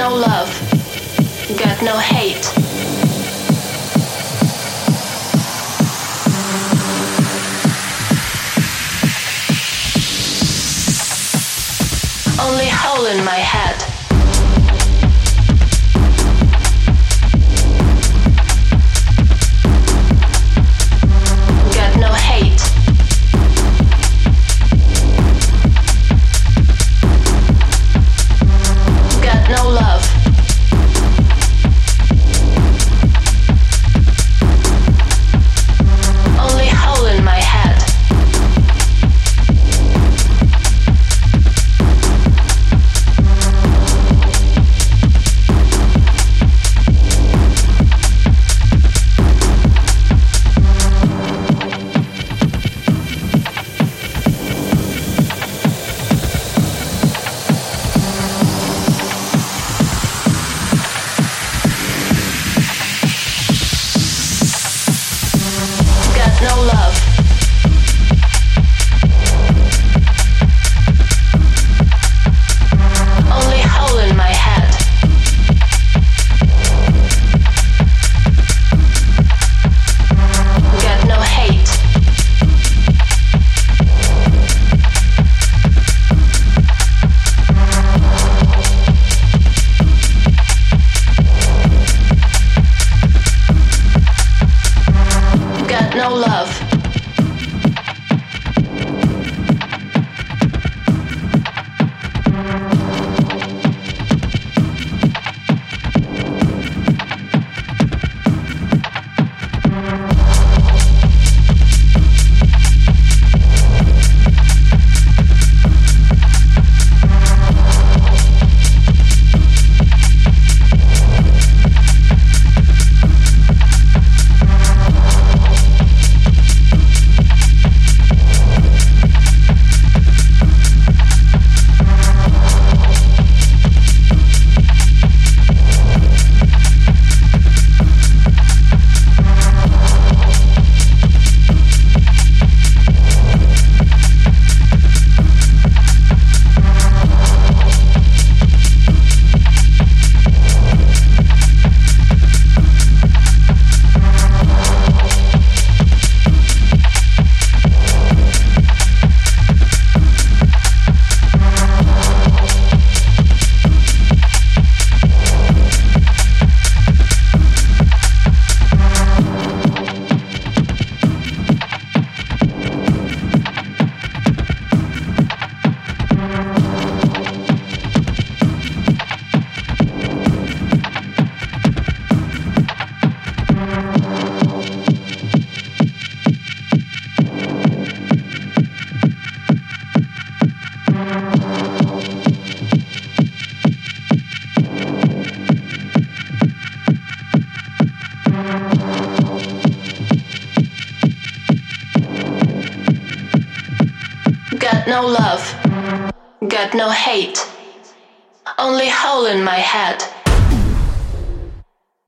No love. Got no hate. Only hole in my head. No love. No love. Got no hate. Only hole in my head.